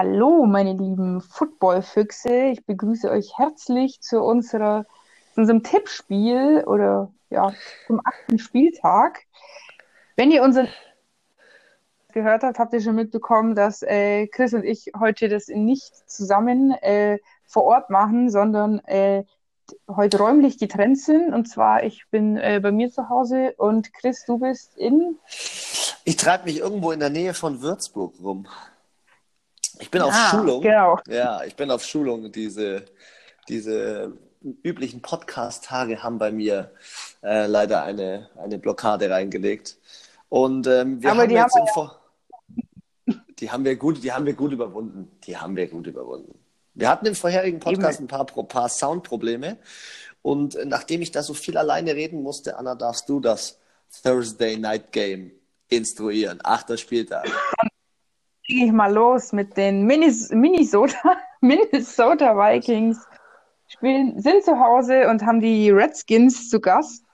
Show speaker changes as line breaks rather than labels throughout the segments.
Hallo, meine lieben Footballfüchse. Ich begrüße euch herzlich zu unserer, zu unserem Tippspiel oder ja, zum achten Spieltag. Wenn ihr unseren gehört habt, habt ihr schon mitbekommen, dass äh, Chris und ich heute das nicht zusammen äh, vor Ort machen, sondern äh, heute räumlich getrennt sind. Und zwar, ich bin äh, bei mir zu Hause und Chris, du bist in.
Ich treibe mich irgendwo in der Nähe von Würzburg rum. Ich bin auf
Ah,
Schulung.
genau.
Ja, ich bin auf Schulung. Diese, diese üblichen Podcast-Tage haben bei mir äh, leider eine, eine Blockade reingelegt. Und ähm, wir
Aber
haben
die
jetzt
haben
im Vor die haben wir gut, die haben wir gut überwunden. Die haben wir gut überwunden. Wir hatten im vorherigen Podcast ein paar, paar Soundprobleme. Und äh, nachdem ich da so viel alleine reden musste, Anna, darfst du das Thursday Night Game instruieren. Achter Spieltag.
Gehe ich mal los mit den Minis Minnesota, Minnesota Vikings. Spielen, sind zu Hause und haben die Redskins zu Gast.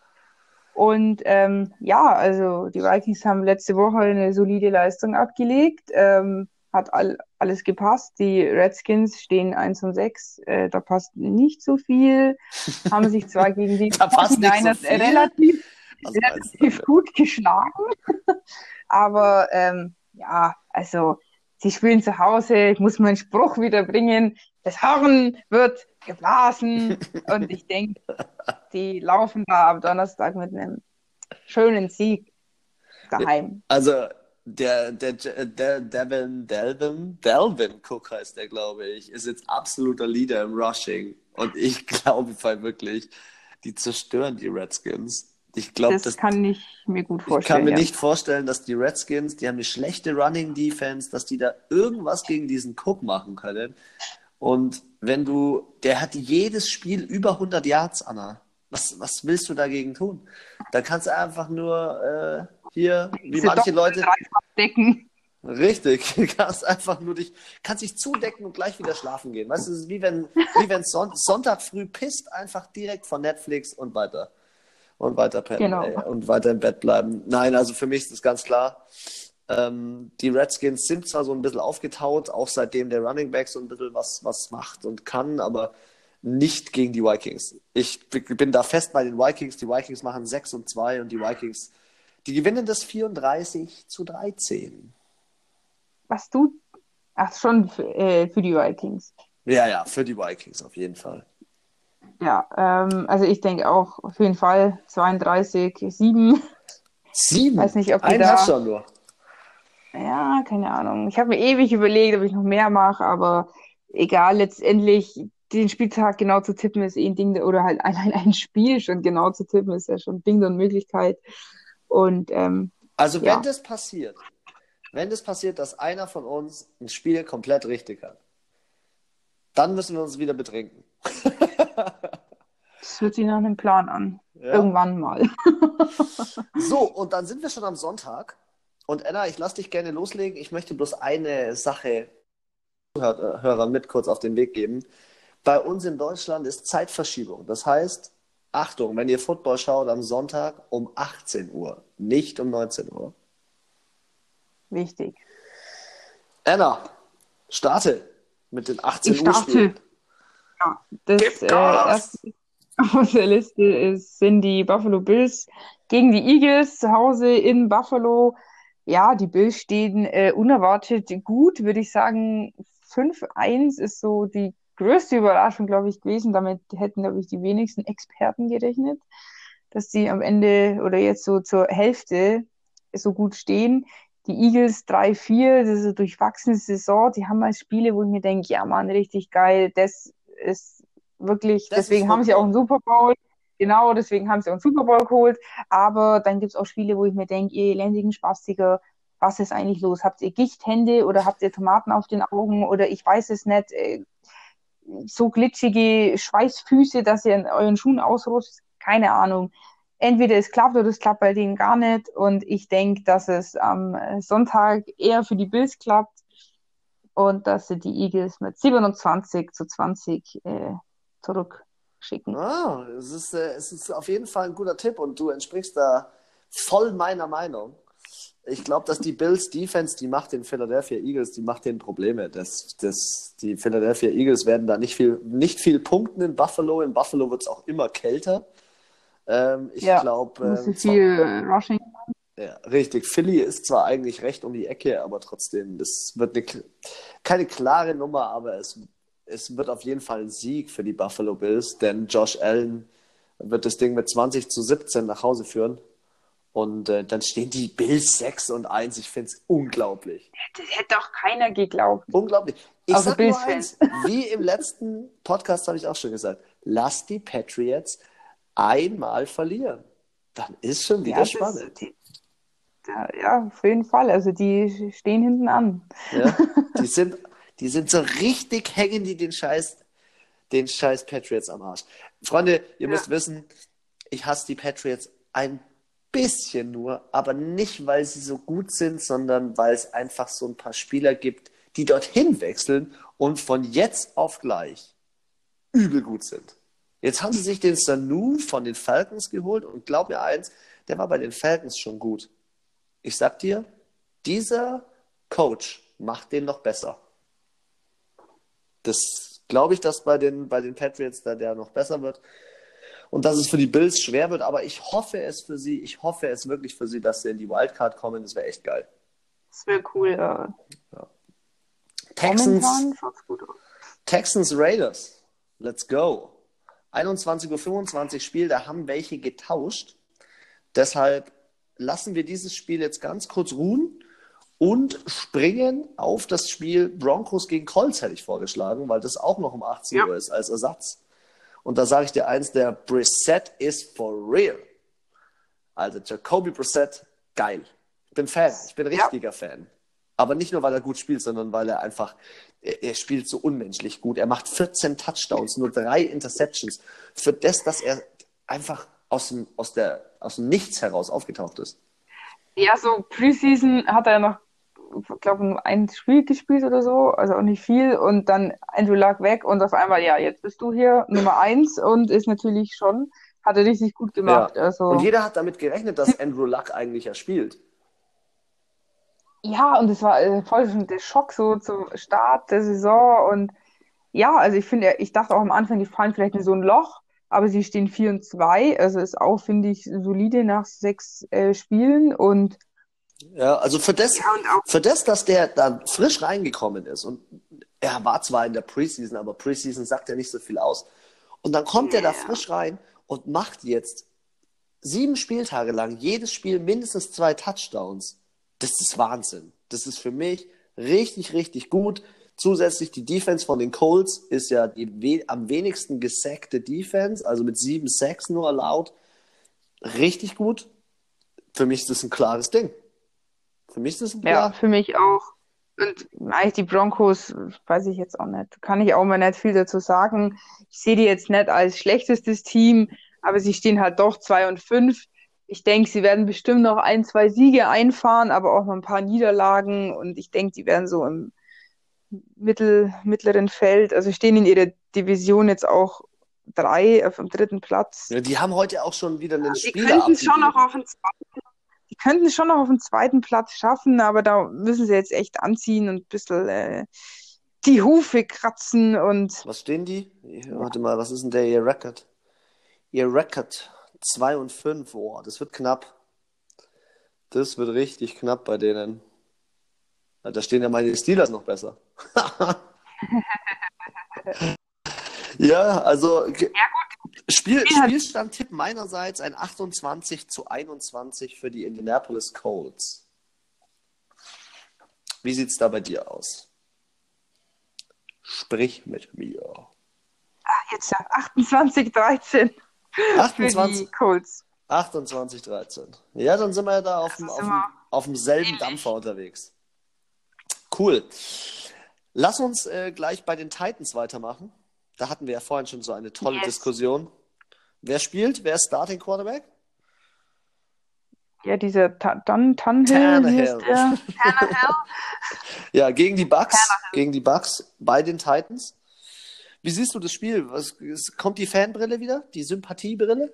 Und ähm, ja, also die Vikings haben letzte Woche eine solide Leistung abgelegt. Ähm, hat all, alles gepasst. Die Redskins stehen 1 und 6. Äh, da passt nicht so viel. Haben sich zwar gegen die
Da passt nicht so
49ers
viel?
relativ relativ gut geschlagen. Aber ähm, ja, also sie spielen zu Hause. Ich muss meinen Spruch wieder bringen. Das Horn wird geblasen. Und ich denke, die laufen da am Donnerstag mit einem schönen Sieg daheim.
Also der, der, der Devin, Delvin, Delvin Cook heißt der, glaube ich, ist jetzt absoluter Leader im Rushing. Und ich glaube wirklich, die zerstören die Redskins. Ich glaube,
Das
das,
kann ich mir gut
ich
vorstellen.
kann mir
ja.
nicht vorstellen, dass die Redskins, die haben eine schlechte Running Defense, dass die da irgendwas gegen diesen Cook machen können. Und wenn du, der hat jedes Spiel über 100 Yards, Anna. Was, was willst du dagegen tun? Da kannst du einfach nur äh, hier, wie
Diese
manche Leute,
decken.
Richtig, du kannst einfach nur dich, kannst dich zudecken und gleich wieder schlafen gehen. Weißt du, es ist wie wenn, wie wenn Son Sonntag früh pisst, einfach direkt von Netflix und weiter. Und weiter pennen,
Genau.
ey, und weiter im Bett bleiben. Nein, also für mich ist das ganz klar. Ähm, die Redskins sind zwar so ein bisschen aufgetaut, auch seitdem der Running Back so ein bisschen was, was macht und kann, aber nicht gegen die Vikings. Ich bin da fest bei den Vikings. Die Vikings machen 6 und 2 und die Vikings, die gewinnen das 34 zu 13.
Was du? Ach, schon für, äh, für die Vikings.
Ja, ja, für die Vikings auf jeden Fall.
Ja, ähm, also ich denke auch auf jeden Fall 32, 7.
Sieben?
Weiß nicht, ob
Einen
da-
hast du nur.
Ja, keine Ahnung. Ich habe mir ewig überlegt, ob ich noch mehr mache, aber egal, letztendlich den Spieltag genau zu tippen ist eh ein Ding, der- oder halt allein ein Spiel schon genau zu tippen ist ja schon ein Ding der Unmöglichkeit. Und ähm,
Also wenn
Ja.
das passiert, wenn das passiert, dass einer von uns ein Spiel komplett richtig hat, dann müssen wir uns wieder betrinken.
das hört sich nach einem Plan an.
Ja.
Irgendwann mal.
So, und dann sind wir schon am Sonntag. Und Anna, ich lasse dich gerne loslegen. Ich möchte bloß eine Sache Hör- Hörer mit kurz auf den Weg geben. Bei uns in Deutschland ist Zeitverschiebung. Das heißt, Achtung, wenn ihr Football schaut am Sonntag um 18 Uhr, nicht um 19 Uhr.
Wichtig.
Anna, starte mit den 18
Ich
Uhr
starte.
Spielen.
Ja, das äh, erste auf der Liste ist, sind die Buffalo Bills gegen die Eagles zu Hause in Buffalo. Ja, die Bills stehen äh, unerwartet gut, würde ich sagen. 5-1 ist so die größte Überraschung, glaube ich, gewesen. Damit hätten, glaube ich, die wenigsten Experten gerechnet, dass die am Ende oder jetzt so zur Hälfte so gut stehen. Die Eagles 3-4, das ist eine durchwachsene Saison. Die haben mal Spiele, wo ich mir denke, ja Mann, richtig geil. Das ist wirklich,
Das ist
deswegen haben sie auch einen Super Bowl. Genau, deswegen haben sie auch einen Super Bowl geholt. Aber dann gibt es auch Spiele, wo ich mir denke, ihr elendigen Spastiker, was ist eigentlich los? Habt ihr Gichthände oder habt ihr Tomaten auf den Augen oder ich weiß es nicht. Äh, so glitschige Schweißfüße, dass ihr in euren Schuhen ausrutscht? Keine Ahnung. Entweder es klappt oder es klappt bei denen gar nicht. Und ich denke, dass es am Sonntag eher für die Bills klappt und dass sie die Eagles mit 27 zu 20 äh, zurückschicken.
Ah, es ist, äh, es ist auf jeden Fall ein guter Tipp und du entsprichst da voll meiner Meinung. ich glaube, dass die Bills Defense, die macht den Philadelphia Eagles, die macht den Probleme. Das, das, die Philadelphia Eagles werden da nicht viel, nicht viel punkten in Buffalo. In Buffalo wird es auch immer kälter. Ähm, ich
Ja,
glaube. Ähm,
viel äh, Rushing.
Ja, richtig. Philly ist zwar eigentlich recht um die Ecke, aber trotzdem, das wird eine, keine klare Nummer, aber es, es wird auf jeden Fall ein Sieg für die Buffalo Bills, denn Josh Allen wird das Ding mit 20 zu 17 nach Hause führen. Und äh, dann stehen die Bills 6 und 1. Ich finde es unglaublich.
Das hätte doch keiner geglaubt.
Unglaublich. Ich
Außer
sag nur eins, wie im letzten Podcast habe ich auch schon gesagt, lass die Patriots einmal verlieren. Dann ist schon wieder
Ja, das-
spannend.
die, ja, ja, auf jeden Fall. Also die stehen hinten an.
Ja, die sind, die sind so richtig hängen die den Scheiß, den Scheiß Patriots am Arsch. Freunde, ihr
Ja.
müsst wissen, ich hasse die Patriots ein bisschen nur, aber nicht, weil sie so gut sind, sondern weil es einfach so ein paar Spieler gibt, die dorthin wechseln und von jetzt auf gleich übel gut sind. Jetzt haben sie sich den Sanu von den Falcons geholt und glaub mir eins, der war bei den Falcons schon gut. Ich sag dir, dieser Coach macht den noch besser. Das glaube ich, dass bei den, bei den Patriots da der noch besser wird. Und dass es für die Bills schwer wird, aber ich hoffe es für sie, ich hoffe es wirklich für sie, dass sie in die Wildcard kommen. Das wäre echt geil.
Das wäre cool. Ja.
Texans,
gut aus.
Texans Raiders. Let's go. 21.25 Uhr Spiel, da haben welche getauscht. Deshalb lassen wir dieses Spiel jetzt ganz kurz ruhen und springen auf das Spiel Broncos gegen Colts, hätte ich vorgeschlagen, weil das auch noch um 18
Ja.
Uhr ist als Ersatz. Und da sage ich dir eins, der Brissett ist for real. Also Jacoby Brissett, geil. Ich bin Fan, ich bin
Ja.
richtiger Fan. Aber nicht nur, weil er gut spielt, sondern weil er einfach, er, er spielt so unmenschlich gut. Er macht 14 Touchdowns, nur drei Interceptions. Für das, dass er einfach aus dem, aus der, aus dem Nichts heraus aufgetaucht ist.
Ja, so Preseason hat er noch, ich glaube, ein Spiel gespielt oder so, also auch nicht viel. Und dann Andrew Luck weg und auf einmal, ja, jetzt bist du hier Nummer eins und ist natürlich schon, hat er richtig gut gemacht. Also,
Und jeder hat damit gerechnet, dass Andrew Luck eigentlich ja spielt.
ja, und es war äh, voll schon der Schock so zum Start der Saison. Und ja, also ich finde, ich dachte auch am Anfang, die fallen vielleicht in so ein Loch, aber sie stehen 4 und 2. Also ist auch, finde ich, solide nach sechs äh, Spielen. Und
Ja, also für das,
Ja,
für das, dass der dann frisch reingekommen ist und er war zwar in der Preseason, aber Preseason sagt ja nicht so viel aus. Und dann kommt er da
Ja.
frisch rein und macht jetzt sieben Spieltage lang jedes Spiel mindestens zwei Touchdowns. Das ist Wahnsinn. Das ist für mich richtig, richtig gut. Zusätzlich die Defense von den Colts ist ja die we am wenigsten gesackte Defense, also mit sieben Sacks nur erlaubt. Richtig gut. Für mich ist das ein klares Ding. Für mich ist das ein
Ja,
klar.
für mich auch. Und eigentlich die Broncos, weiß ich jetzt auch nicht. Kann ich auch mal nicht viel dazu sagen. Ich sehe die jetzt nicht als schlechtestes Team, aber sie stehen halt doch zwei und fünf. Ich denke, sie werden bestimmt noch ein, zwei Siege einfahren, aber auch noch ein paar Niederlagen. Und ich denke, die werden so im mittel, mittleren Feld, also stehen in ihrer Division jetzt auch drei auf dem dritten Platz.
Ja, die haben heute auch schon wieder einen
Die
Spieler
könnten es schon noch auf den zweiten, die könnten es schon noch auf den zweiten Platz schaffen, aber da müssen sie jetzt echt anziehen und ein bisschen äh, die Hufe kratzen und
Was stehen die? Warte mal, was ist denn der ihr Record? Ihr Record 2 und 5. Oh, das wird knapp. Das wird richtig knapp bei denen. Ja, Da stehen ja meine Steelers noch besser. ja, also ge- Spiel,
Ja.
Spielstand-Tipp meinerseits ein 28 zu 21 für die Indianapolis Colts. Wie sieht's da bei dir aus? Sprich mit mir.
jetzt ja 28, 13 für
28,
die Colts.
28, 13. Ja, dann sind wir ja da auf dem, auf dem, auf dem selben
ähnlich.
Dampfer unterwegs. Cool. Lass uns äh, gleich bei den Titans weitermachen. Da hatten wir ja vorhin schon so eine tolle
Yes.
Diskussion. Wer spielt? Wer ist Starting Quarterback?
Ja, dieser Ta Don Tannehill,
Tannehill.
Tannehill.
Ja, gegen die Bucks. Gegen die Bucks bei den Titans. Wie siehst du das Spiel? Was, kommt die Fanbrille wieder? Die Sympathiebrille?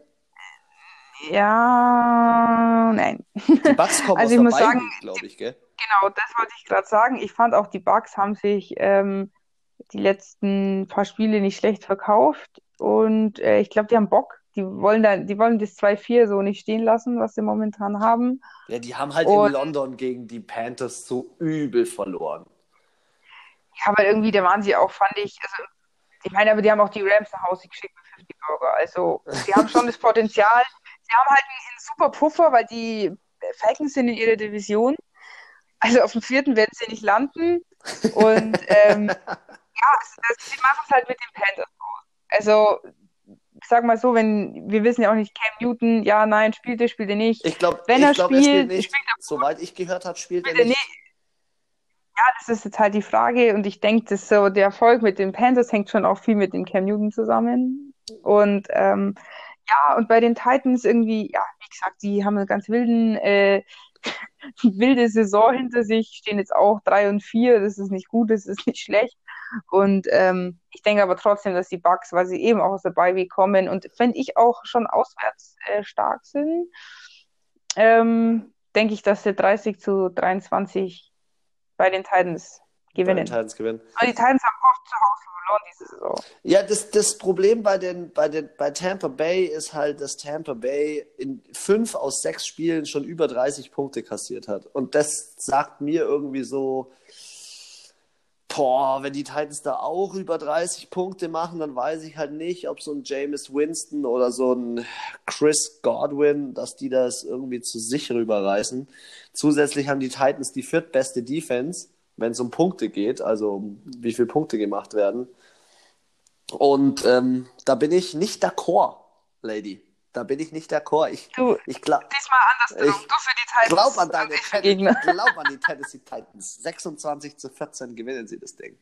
Ja, nein.
Die Bucks kommen
Also
aus
ich muss
der
sagen,
glaube ich, gell?
Genau, das wollte ich gerade sagen. Ich fand auch, die Bucks haben sich ähm, die letzten paar Spiele nicht schlecht verkauft und äh, ich glaube, die haben Bock. Die wollen da, die wollen das 2-4 so nicht stehen lassen, was sie momentan haben.
Ja, die haben halt
Und-
in London gegen die Panthers so übel verloren.
Ja, aber irgendwie, da waren sie auch, fand ich, also ich meine, aber die haben auch die Rams nach Hause geschickt mit 50 Burger. Also, sie haben schon das Potenzial. Sie haben halt einen, einen super Puffer, weil die Falcons sind in ihrer Division. Also auf dem vierten werden sie nicht landen. Und ähm, ja, das, sie machen es halt mit den Panthers aus. Also, ich sag mal so, wenn wir wissen ja auch nicht, Cam Newton, ja, nein, spielt er, spielt er nicht.
Ich glaube,
Wenn
ich
er
glaub, er spielt
spielt,
nicht.
spielt
Soweit ich gehört habe, spielt er
Spielt er
nicht.
nicht. Ja, das ist jetzt halt die Frage und ich denke, dass so der Erfolg mit den Panthers hängt schon auch viel mit dem Cam Newton zusammen. Und ähm, ja, und bei den Titans irgendwie, ja, wie gesagt, die haben einen ganz wilden, äh, wilde Saison hinter sich, stehen jetzt auch drei und vier. Das ist nicht gut, das ist nicht schlecht. Und ähm, ich denke aber trotzdem, dass die Bucks, weil sie eben auch aus der Bye kommen und finde ich auch schon auswärts äh, stark sind, ähm, denke ich, dass sie 30 zu 23 bei den Titans Gewinnen.
Titans gewinnen.
Aber die Titans haben oft zu Hause verloren diese Saison.
Ja, das, das Problem bei, den, bei, den, bei Tampa Bay ist halt, dass Tampa Bay in fünf aus sechs Spielen schon über 30 Punkte kassiert hat. Und das sagt mir irgendwie so, boah, wenn die Titans da auch über 30 Punkte machen, dann weiß ich halt nicht, ob so ein Jameis Winston oder so ein Chris Godwin, dass die das irgendwie zu sich rüberreißen. Zusätzlich haben die Titans die viertbeste Defense, wenn es um Punkte geht, also um wie viele Punkte gemacht werden. Und ähm, da bin ich nicht d'accord, Lady. Da bin ich nicht d'accord. Ich,
Du,
ich glaube
diesmal andersrum.
Ich
Du für die Titans.
glaub an deine
Gegner.
glaub an die Tennessee Titans. 26 zu 14 gewinnen sie das Ding.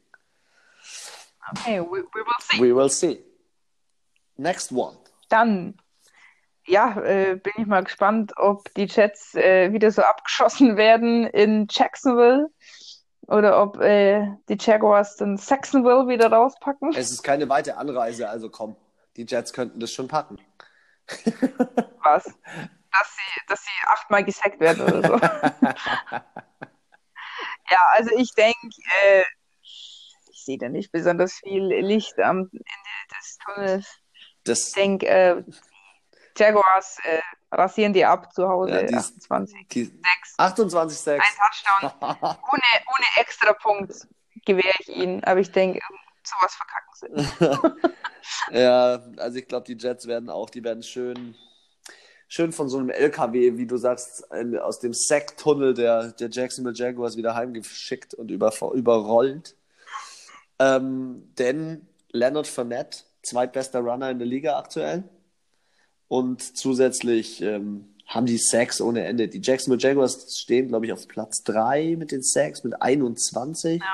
Okay, we, we will see.
We will see. Next one.
Dann, ja, äh, bin ich mal gespannt, ob die Jets äh, wieder so abgeschossen werden in Jacksonville oder ob äh, die Jaguars dann Saxonville wieder rauspacken.
Es ist keine weite Anreise, also komm. Die Jets könnten das schon packen.
Was? Dass sie, dass sie achtmal gesackt werden oder so. Ja, also ich denke, äh, ich sehe da nicht besonders viel Licht am Ende des Tunnels.
Das,
Ich denke, äh, Jaguars äh, rasieren die ab zu Hause.
Ja, die-
28,
die
6,
28, 6.
ein Touchdown. Ohne, ohne extra Punkt gewähre ich ihnen. Aber ich denke, sowas verkacken sie.
Ja, also ich glaube, die Jets werden auch, die werden schön, schön von so einem LKW, wie du sagst, aus dem Sacktunnel der, der Jacksonville Jaguars wieder heimgeschickt und über, überrollt. Ähm, denn Leonard Fournette, zweitbester Runner in der Liga aktuell. Und zusätzlich ähm, haben die Sacks ohne Ende. Die Jacksonville Jaguars stehen, glaube ich, auf Platz 3 mit den Sacks, mit 21.
Ja.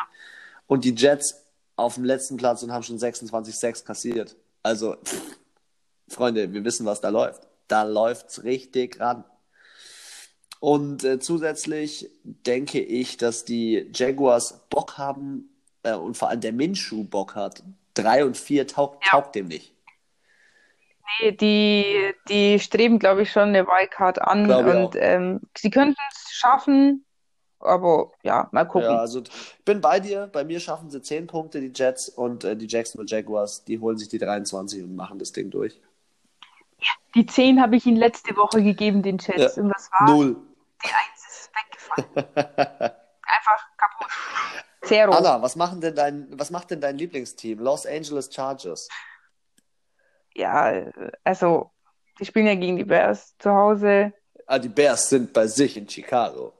Und die Jets auf dem letzten Platz und haben schon 26 Sacks kassiert. Also, pff, Freunde, wir wissen, was da läuft. Da läuft's richtig ran. Und äh, zusätzlich denke ich, dass die Jaguars Bock haben äh, und vor allem der Minshew Bock hat. Drei und vier taugt,
Ja.
taugt dem nicht.
Nee, die, die streben, glaube ich, schon eine Wildcard an
Glaube
und ähm, sie könnten es schaffen, aber ja, mal gucken.
Ja, also ich bin bei dir. Bei mir schaffen sie 10 Punkte, die Jets und äh, die Jacksonville Jaguars, die holen sich die 23 und machen das Ding durch.
Die 10 habe ich ihnen letzte Woche gegeben, den Jets.
Ja.
Und was war?
Null.
Die 1 ist weggefallen. Einfach kaputt. Zero.
Anna, was, machen denn dein, was macht denn dein Lieblingsteam? Los Angeles Chargers.
Ja, also, die spielen ja gegen die Bears zu Hause.
Ah, die Bears sind bei sich in Chicago.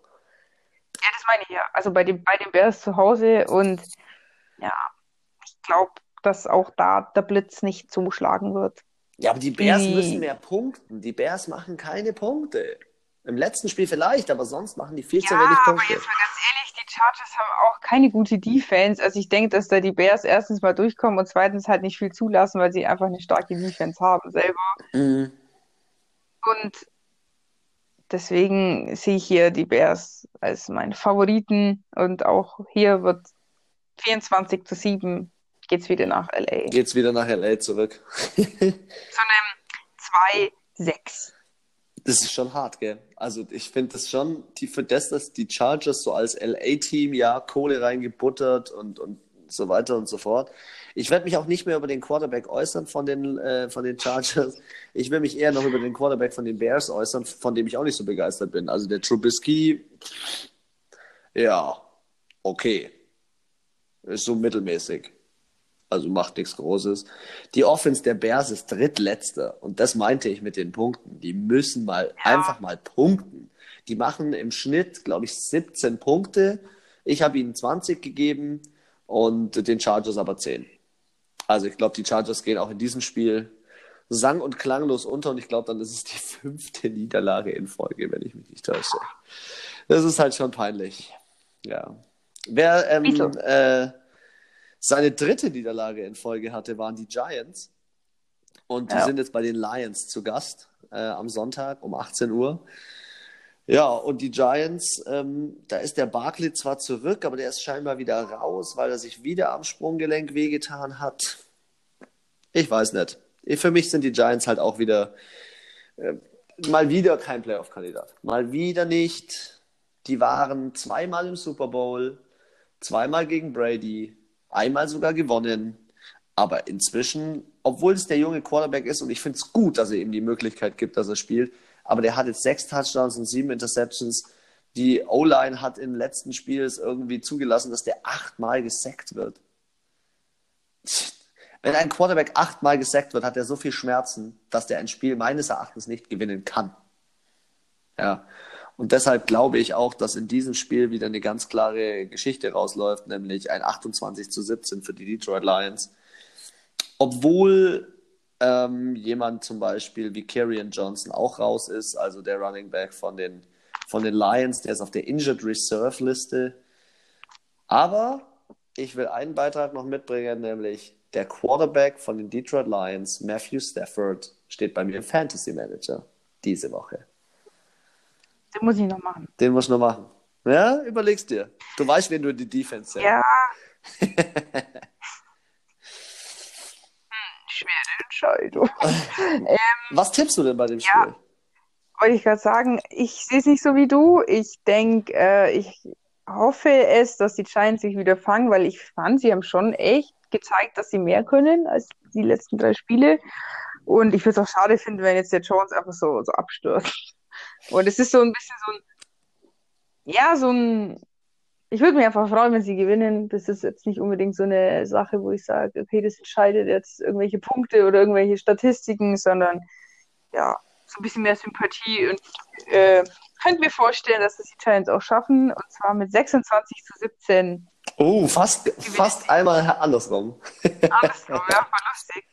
Ja, das meine ich ja. Also bei den, bei den Bears zu Hause und ja, ich glaube, dass auch da der Blitz nicht zuschlagen wird.
Ja, aber die Bears
Die-
müssen mehr punkten. Die Bears machen keine Punkte. Im letzten Spiel vielleicht, aber sonst machen die viel zu
Ja,
wenig
aber
Punkte.
jetzt mal ganz ehrlich, die Chargers haben auch keine gute Defense. Also ich denke, dass da die Bears erstens mal durchkommen und zweitens halt nicht viel zulassen, weil sie einfach eine starke Defense haben selber.
Mhm.
Und deswegen sehe ich hier die Bears als meine Favoriten und auch hier wird 24 zu 7 geht's wieder nach LA.
Geht's wieder nach LA zurück.
Zu einem 2-6.
Das ist schon hart, gell? Also ich finde das schon, die, für das, dass die Chargers so als LA-Team ja Kohle reingebuttert und, und so weiter und so fort. Ich werde mich auch nicht mehr über den Quarterback äußern von den, äh, von den Chargers. Ich will mich eher noch über den Quarterback von den Bears äußern, von dem ich auch nicht so begeistert bin. Also der Trubisky, ja, okay. Ist so mittelmäßig. Also macht nichts Großes. Die Offense der Bears ist drittletzter. Und das meinte ich mit den Punkten. Die müssen mal ja. einfach mal punkten. Die machen im Schnitt, glaube ich, 17 Punkte. Ich habe ihnen 20 gegeben und den Chargers aber 10. Also ich glaube, die Chargers gehen auch in diesem Spiel sang- und klanglos unter und ich glaube, dann ist es die fünfte Niederlage in Folge, wenn ich mich nicht täusche. Das ist halt schon peinlich. Ja. Wer ähm, äh, seine dritte Niederlage in Folge hatte, waren die Giants. Und die ja. sind jetzt bei den Lions zu Gast äh, am Sonntag um 18 Uhr. Ja, und die Giants, ähm, da ist der Barkley zwar zurück, aber der ist scheinbar wieder raus, weil er sich wieder am Sprunggelenk wehgetan hat. Ich weiß nicht. Für mich sind die Giants halt auch wieder äh, mal wieder kein Playoff-Kandidat. Mal wieder nicht. Die waren zweimal im Super Bowl, zweimal gegen Brady, einmal sogar gewonnen. Aber inzwischen, obwohl es der junge Quarterback ist und ich finde es gut, dass er ihm die Möglichkeit gibt, dass er spielt, aber der hat jetzt sechs Touchdowns und sieben Interceptions. Die O-Line hat im letzten Spiel es irgendwie zugelassen, dass der achtmal gesackt wird. Wenn ein Quarterback achtmal gesackt wird, hat er so viel Schmerzen, dass der ein Spiel meines Erachtens nicht gewinnen kann. Ja. Und deshalb glaube ich auch, dass in diesem Spiel wieder eine ganz klare Geschichte rausläuft, nämlich ein 28 zu 17 für die Detroit Lions. Obwohl ähm, jemand zum Beispiel wie Kerryon Johnson auch raus ist, also der Running Back von den, von den Lions, der ist auf der Injured Reserve Liste. Aber ich will einen Beitrag noch mitbringen, nämlich der Quarterback von den Detroit Lions, Matthew Stafford, steht bei mir im Fantasy Manager diese Woche.
Den muss ich noch machen.
Den muss ich noch machen. Ja, überlegst dir. Du weißt, wen du in die Defense
setzt. Ja. schwere Entscheidung.
ähm, Was tippst du denn bei dem Spiel? Ja,
wollte ich gerade sagen, ich sehe es nicht so wie du. Ich denke, äh, ich hoffe es, dass die Giants sich wieder fangen, weil ich fand, sie haben schon echt gezeigt, dass sie mehr können als die letzten drei Spiele. Und ich würde es auch schade finden, wenn jetzt der Jones einfach so, so abstürzt. Und es ist so ein bisschen so ein, ja, so ein ich würde mich einfach freuen, wenn sie gewinnen. Das ist jetzt nicht unbedingt so eine Sache, wo ich sage, okay, das entscheidet jetzt irgendwelche Punkte oder irgendwelche Statistiken, sondern ja, so ein bisschen mehr Sympathie und äh, könnt mir vorstellen, dass das die Giants auch schaffen und zwar mit 26 zu 17.
Oh, fast, fast einmal andersrum.
andersrum, ja, voll lustig.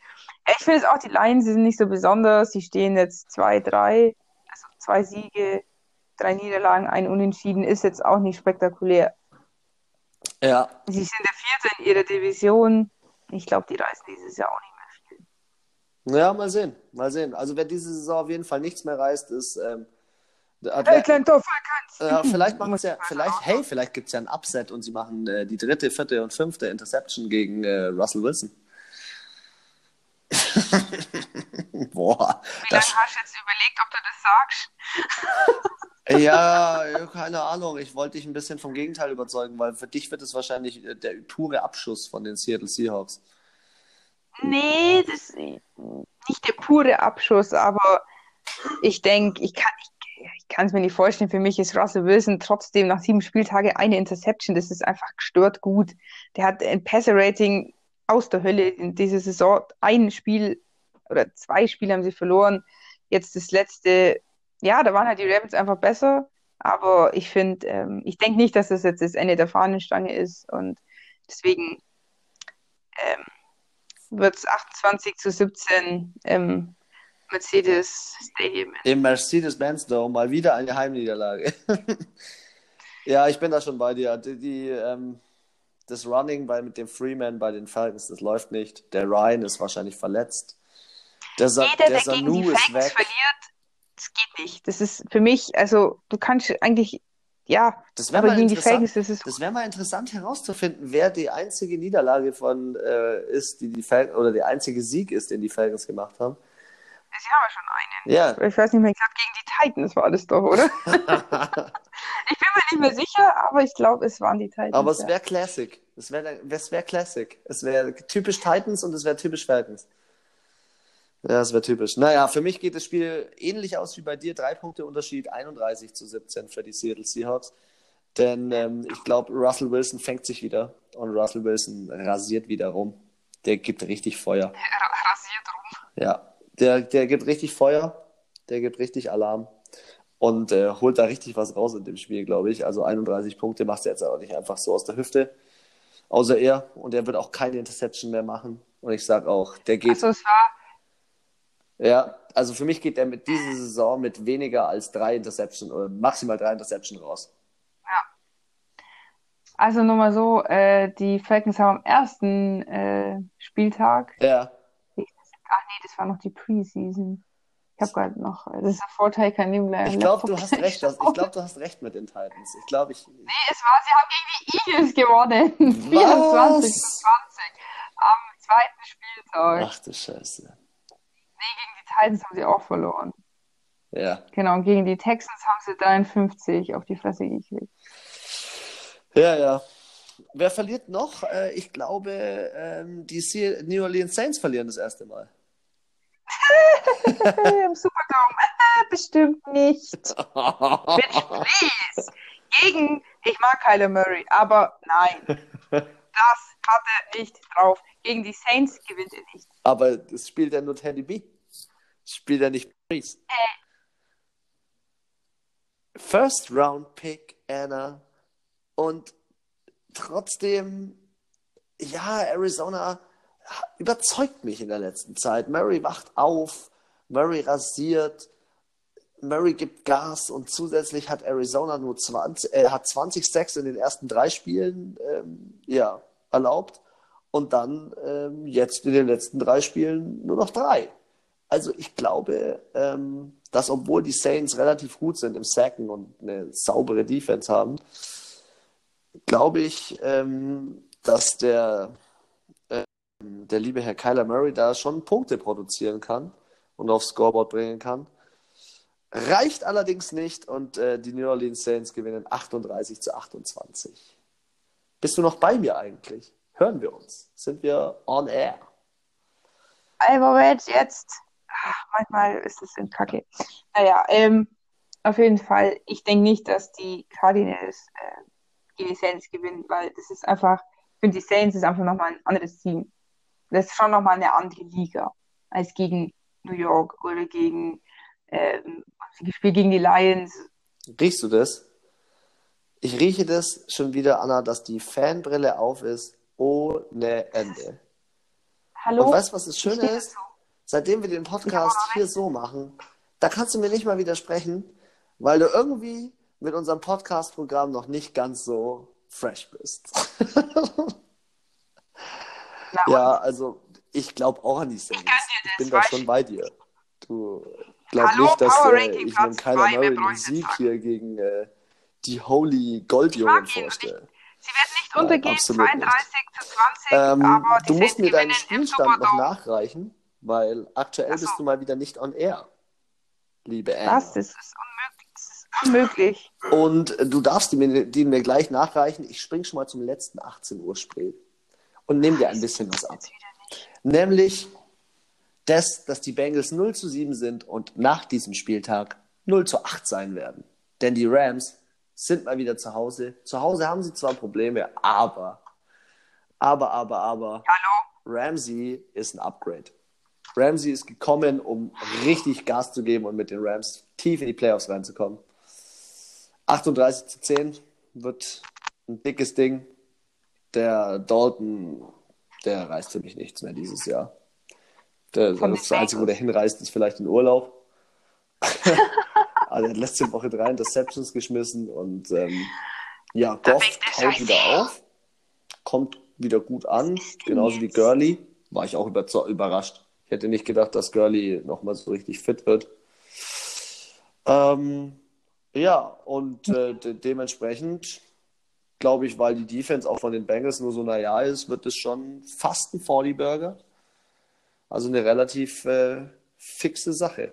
Ich finde es auch, die Lions sind nicht so besonders. Sie stehen jetzt 2-3, also zwei Siege, drei Niederlagen, ein Unentschieden, ist jetzt auch nicht spektakulär.
Ja.
Sie sind der Vierte in ihrer Division. Ich glaube, die reißen dieses Jahr auch nicht mehr
viel. Ja, mal sehen. Mal sehen. Also, wer diese Saison auf jeden Fall nichts mehr reißt, ist. Ähm,
hey, klein Dorf,
äh, vielleicht machen ja, vielleicht, hey, vielleicht gibt es ja ein Upset und sie machen äh, die dritte, vierte und fünfte Interception gegen äh, Russell Wilson.
Boah. Wie lange hast du jetzt überlegt, ob du das sagst?
Ja, keine Ahnung. Ich wollte dich ein bisschen vom Gegenteil überzeugen, weil für dich wird es wahrscheinlich äh, der pure Abschuss von den Seattle Seahawks.
Nee, das ist nicht der pure Abschuss, aber ich denke, ich kann ich kann es mir nicht vorstellen. Für mich ist Russell Wilson trotzdem nach sieben Spieltagen eine Interception. Das ist einfach gestört gut. Der hat ein Passer-Rating aus der Hölle in dieser Saison. Ein Spiel oder zwei Spiele haben sie verloren. Jetzt das letzte ja, da waren halt die Ravens einfach besser. Aber ich finde, ähm, ich denke nicht, dass das jetzt das Ende der Fahnenstange ist. Und deswegen ähm, wird es 28 zu 17 im Mercedes Stadium.
Im Mercedes-Benz Dome mal wieder eine Heimniederlage. ja, ich bin da schon bei dir. Die, die ähm, das Running bei, mit dem Freeman bei den Falcons, das läuft nicht. Der Ryan ist wahrscheinlich verletzt. Der, Sa
Jeder, der, der Sanu ist weg. verliert, das geht nicht. Das ist für mich, also du kannst eigentlich, ja,
das wäre mal, gegen die Falcons, das ist. Das wäre mal interessant herauszufinden, wer die einzige Niederlage von äh, ist, die die Falcons, oder der einzige Sieg ist, den die Falcons gemacht haben.
Sie haben ja schon einen.
Ja.
Ich weiß nicht mehr exakt, gegen die Titans war das doch, oder? ich bin mir nicht mehr sicher, aber ich glaube, es waren die Titans.
Aber es
ja.
wäre Classic. Es wäre wär Classic. Es wäre typisch Titans und es wäre typisch Falcons. Ja, es wäre typisch. Naja, für mich geht das Spiel ähnlich aus wie bei dir. Drei Punkte Unterschied, 31 zu 17 für die Seattle Seahawks. Denn ähm, ich glaube, Russell Wilson fängt sich wieder und Russell Wilson rasiert wieder rum. Der gibt richtig Feuer.
Ra- Rasiert rum.
Ja, der, der gibt richtig Feuer, der gibt richtig Alarm und äh, holt da richtig was raus in dem Spiel, glaube ich. Also 31 Punkte macht er jetzt aber nicht einfach so aus der Hüfte. Außer er. Und er wird auch keine Interception mehr machen. Und ich sage auch, der geht,
Also es war,
ja, also für mich geht er mit dieser Saison mit weniger als drei Interception oder maximal drei Interception raus.
also nur mal so, äh, die Falcons haben am ersten äh, Spieltag,
Ja,
ach nee, das war noch die Preseason. Ich habe gerade noch, das ist der Vorteil, kann neben
ich glaube, du hast recht. dass- Ich glaube, du hast recht mit den Titans. Ich glaube, ich.
Nee, es war, sie haben gegen die Eagles gewonnen. 24 zu 20 am zweiten Spieltag.
Ach du Scheiße.
Nee, gegen die Titans haben sie auch verloren.
Ja.
Genau, und gegen die Texans haben sie 53 auf die Fresse gekriegt.
Ja, ja. Wer verliert noch? Äh, ich glaube, ähm, die New Orleans Saints verlieren das erste Mal.
Im Superdome. Äh, bestimmt nicht. Bitch, please. Gegen, ich mag Kyler Murray, aber nein. Das hat er nicht drauf. Gegen die Saints gewinnt er nicht.
Aber das spielt ja nur Teddy B. Das spielt ja nicht Breeze. First Round Pick, Anna. Und trotzdem, ja, Arizona überzeugt mich in der letzten Zeit. Murray wacht auf, Murray rasiert, Murray gibt Gas und zusätzlich hat Arizona nur 20, äh, hat 20 Stacks in den ersten drei Spielen ähm, ja, erlaubt und dann ähm, jetzt in den letzten drei Spielen nur noch drei. Also ich glaube, ähm, dass obwohl die Saints relativ gut sind im Sacken und eine saubere Defense haben, glaube ich, ähm, dass der, ähm, der liebe Herr Kyler Murray da schon Punkte produzieren kann und aufs Scoreboard bringen kann. Reicht allerdings nicht und äh, die New Orleans Saints gewinnen 38 zu 28. Bist du noch bei mir eigentlich? Hören wir uns? Sind wir on air?
Ey, Moment, jetzt. Ach, manchmal ist es in Kacke. Naja, ähm, auf jeden Fall, ich denke nicht, dass die Cardinals äh, gegen die Saints gewinnen, weil das ist einfach, ich finde, die Saints ist einfach nochmal ein anderes Team. Das ist schon nochmal eine andere Liga als gegen New York oder gegen, ähm, gespielt gegen die Lions.
Riechst du das? Ich rieche das schon wieder, Anna, dass die Fanbrille auf ist ohne Ende.
Hallo?
Und weißt du, was das Schöne ist? Seitdem wir den Podcast hier so machen, da kannst du mir nicht mal widersprechen, weil du irgendwie mit unserem Podcast-Programm noch nicht ganz so fresh bist. Ja, also ich glaube auch an die
das,
Ich bin da schon bei dir. Du glaubst nicht, dass äh, ich Kyler Murray
braucht
einen
jetzt
Sieg hier gegen äh, die Holy Goldjungen
und ich-
vorstelle.
Sie werden nicht untergehen,
absolut
32 zu 20,
Ähm,
aber die
du musst mir deinen Spielstand noch nachreichen, weil aktuell
so.
bist du mal wieder nicht on air, liebe.
Was? Das ist unmöglich. Das ist unmöglich.
Und äh, du darfst die mir, die mir gleich nachreichen. Ich spring schon mal zum letzten 18 Uhr Spiel und nehme dir ein bisschen was ab.
Nicht.
Nämlich das, dass die Bengals 0 zu 7 sind und nach diesem Spieltag 0 zu 8 sein werden. Denn die Rams sind mal wieder zu Hause. Zu Hause haben sie zwar Probleme, aber, aber, aber, aber,
Hallo?
Ramsey ist ein Upgrade. Ramsey ist gekommen, um richtig Gas zu geben und mit den Rams tief in die Playoffs reinzukommen. 38 zu 10 wird ein dickes Ding. Der Dalton, der reißt für mich nichts mehr dieses Jahr. Der, das Einzige, wo der hinreist, ist vielleicht in Urlaub. Aber er hat letzte Woche drei Interceptions geschmissen und ähm, ja, Goff haut wieder auf, kommt wieder gut an, genauso wie? Gurley. War ich auch überrascht. Ich hätte nicht gedacht, dass Gurley nochmal so richtig fit wird. Ähm, ja, und äh, de dementsprechend glaube ich, weil die Defense auch von den Bengals nur so naja ist, wird es schon fast ein 40 Burger. Also eine relativ äh, fixe Sache.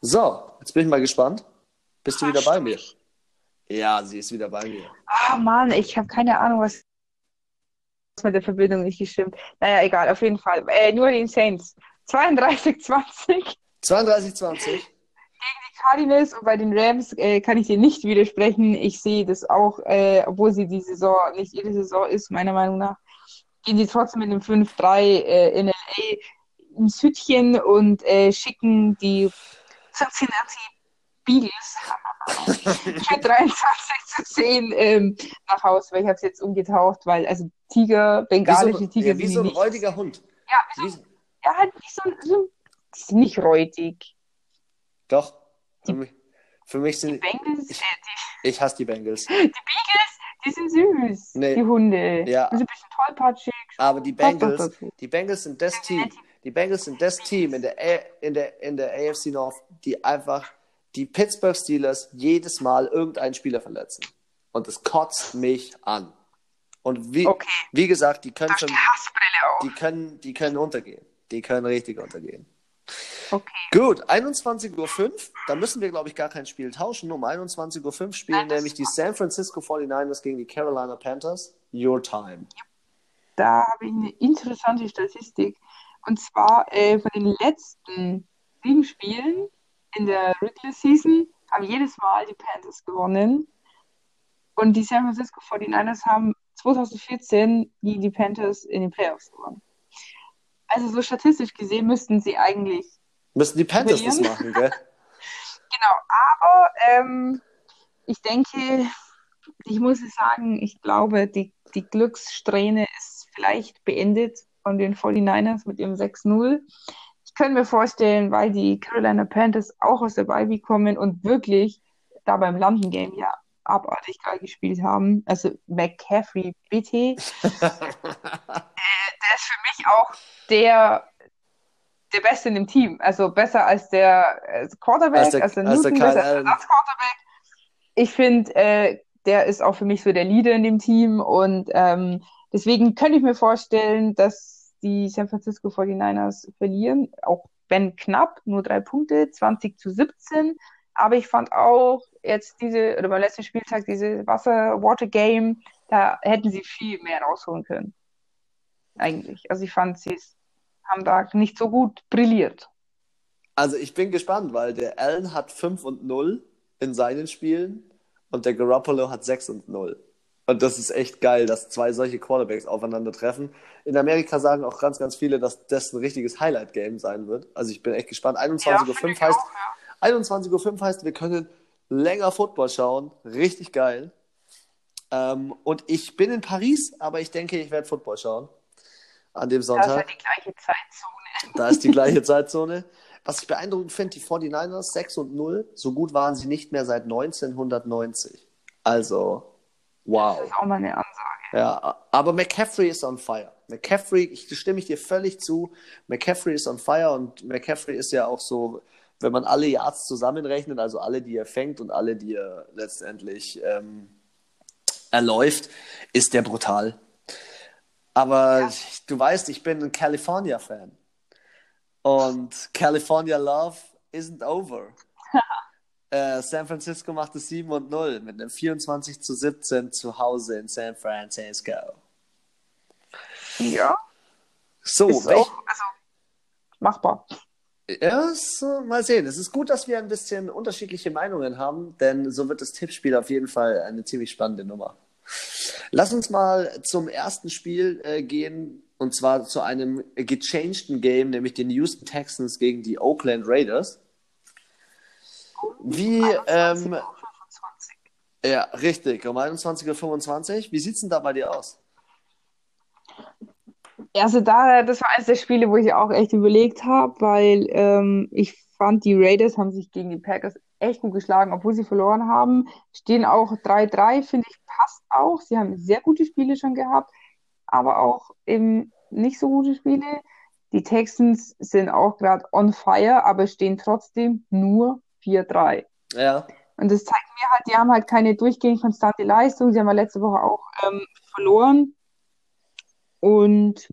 So, jetzt bin ich mal gespannt. Bist du wieder bei mir? Ja, sie ist wieder bei mir.
Ah, Mann, ich habe keine Ahnung, was mit der Verbindung nicht gestimmt. Naja, egal, auf jeden Fall. Äh, nur den Saints. 32-20.
32-20.
Gegen die Cardinals und bei den Rams äh, kann ich dir nicht widersprechen. Ich sehe das auch, äh, obwohl sie die Saison nicht ihre Saison ist, meiner Meinung nach, gehen sie trotzdem mit einem 5-3 äh, in LA ins Hütchen und äh, schicken die Cincinnati Beagles für 23 zu 10 ähm, nach Hause, weil ich habe es jetzt umgetaucht, weil also Tiger, bengalische
wie so,
Tiger
ja, wie so ein
nicht.
räudiger Hund.
Ja, wie so, ja, halt wie so, so die sind nicht räudig.
Doch. Für mich, für mich sind
Die Bengals,
ich,
äh, die,
ich hasse die Bengals.
die Beagles, die sind süß,
Nee.
die Hunde.
Ja.
Die sind ein bisschen tollpatschig.
Aber die Bengals, die Bengals sind das Team. Die Bengals sind das Team in der, in der, in der AFC North, die einfach die Pittsburgh Steelers jedes Mal irgendeinen Spieler verletzen. Und das kotzt mich an. Und wie,
Okay.
wie gesagt, die können schon, die können, die können untergehen. Die können richtig untergehen.
Okay.
Gut, 21.05 Uhr, da müssen wir, glaube ich, gar kein Spiel tauschen. Um 21.05 Uhr spielen
Nein,
nämlich die San Francisco 49ers gegen die Carolina Panthers. Your time.
da habe ich eine interessante Statistik. Und zwar äh, von den letzten sieben Spielen in der Regular Season haben jedes Mal die Panthers gewonnen. Und die San Francisco 49ers haben 2014 gegen die Panthers in den Playoffs gewonnen. Also so statistisch gesehen müssten sie eigentlich
Müssen die Panthers das
Verlieren.
machen, gell?
Genau, aber ähm, ich denke, ich muss sagen, ich glaube, die, die Glückssträhne ist vielleicht beendet von den 49ers mit ihrem 6-0. Ich könnte mir vorstellen, weil die Carolina Panthers auch aus der Bye kommen und wirklich da beim London Game ja abartig geil gespielt haben. Also McCaffrey, bitte. der ist für mich auch der, der Beste in dem Team. Also besser als der äh, Quarterback,
Als der-
als der
als der
Newton, besser als der
Allen.
Ersatzquarterback. Ich finde, äh, der ist auch für mich so der Leader in dem Team und ähm, deswegen könnte ich mir vorstellen, dass die San Francisco 49ers verlieren, auch wenn knapp, nur drei Punkte, 20 zu 17. Aber ich fand auch jetzt diese, oder beim letzten Spieltag, diese Wasser-Water-Game, da hätten sie viel mehr rausholen können. Eigentlich. Also ich fand, sie haben da nicht so gut brilliert.
Also ich bin gespannt, weil der Allen hat 5 und 0 in seinen Spielen und der Garoppolo hat 6 und 0. Und das ist echt geil, dass zwei solche Quarterbacks aufeinandertreffen. In Amerika sagen auch ganz, ganz viele, dass das ein richtiges Highlight-Game sein wird. Also ich bin echt gespannt. 21.05 Uhr
finde ich
heißt,
ja.
21.05 Uhr heißt, wir können länger Football schauen. Richtig geil. Ähm, und ich bin in Paris, aber ich denke, ich werde Football schauen. An dem
Da ist
Sonntag.
halt die gleiche Zeitzone.
Da ist die gleiche Zeitzone. Was ich beeindruckend finde, die 49ers 6 und 0, so gut waren sie nicht mehr seit 1990. Also, wow.
Das ist auch mal eine Ansage.
Ja, aber McCaffrey ist on fire. McCaffrey, ich stimme ich dir völlig zu. McCaffrey ist on fire und McCaffrey ist ja auch so, wenn man alle Yards zusammenrechnet, also alle, die er fängt und alle, die er letztendlich ähm, erläuft, ist der brutal. Aber
Ja.
du weißt, ich bin ein California-Fan. Und California Love isn't over. äh, San Francisco macht es 7 und 0 mit einem 24 zu 17 zu Hause in San Francisco.
Ja,
So,
ist
welch,
auch, also machbar.
ja, so, mal sehen. Es ist gut, dass wir ein bisschen unterschiedliche Meinungen haben, denn so wird das Tippspiel auf jeden Fall eine ziemlich spannende Nummer. Lass uns mal zum ersten Spiel äh, gehen, und zwar zu einem gechangten Game, nämlich den Houston Texans gegen die Oakland Raiders. Wie,
21
ähm,
auf 25.
ja, richtig, um 21.25 Uhr. Wie sieht's denn da bei dir aus?
Also da, das war eines der Spiele, wo ich auch echt überlegt habe, weil ähm, ich fand, die Raiders haben sich gegen die Packers echt gut geschlagen, obwohl sie verloren haben. Stehen auch 3-3, finde ich, passt auch. Sie haben sehr gute Spiele schon gehabt, aber auch eben nicht so gute Spiele. Die Texans sind auch gerade on fire, aber stehen trotzdem nur 4-3.
Ja,
Und das zeigt mir halt, die haben halt keine durchgehend konstante Leistung. Sie haben ja letzte Woche auch ähm, verloren. Und